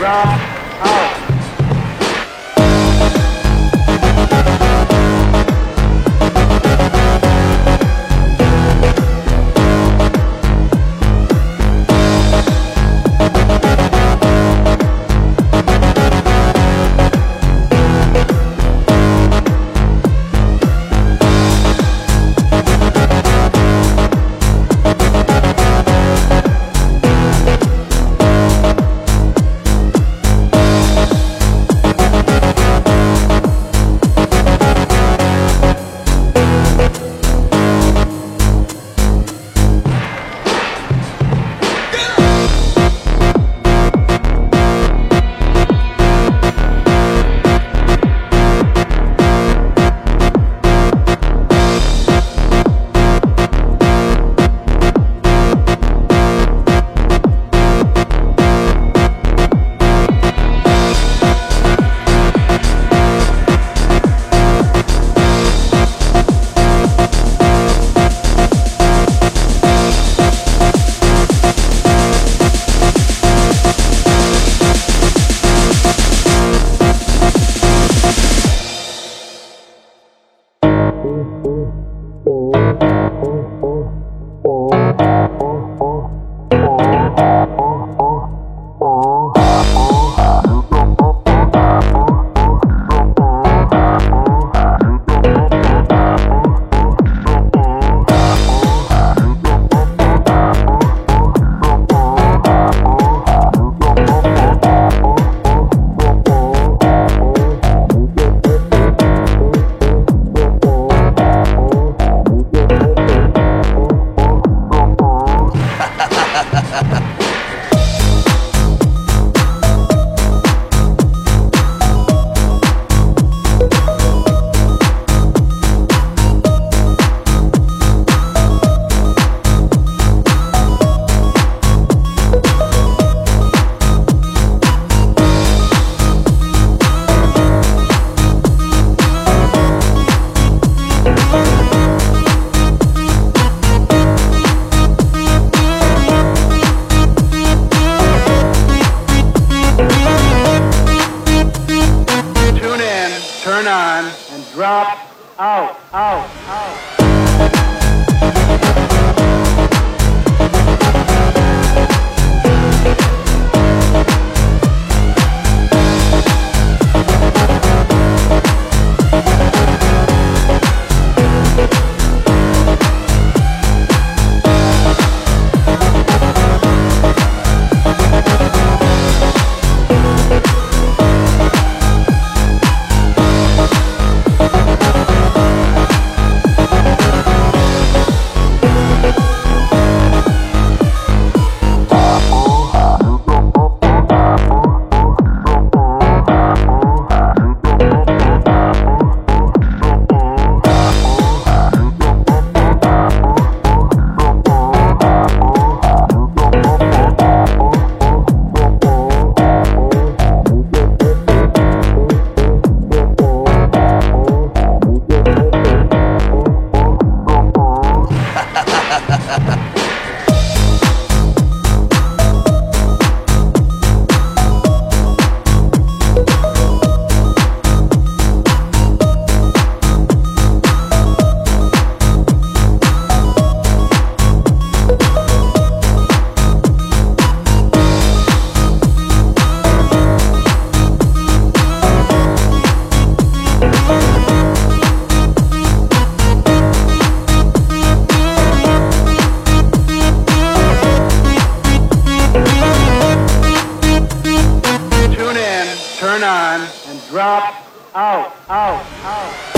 Rock out. Tune in, turn on, and drop out, out, out.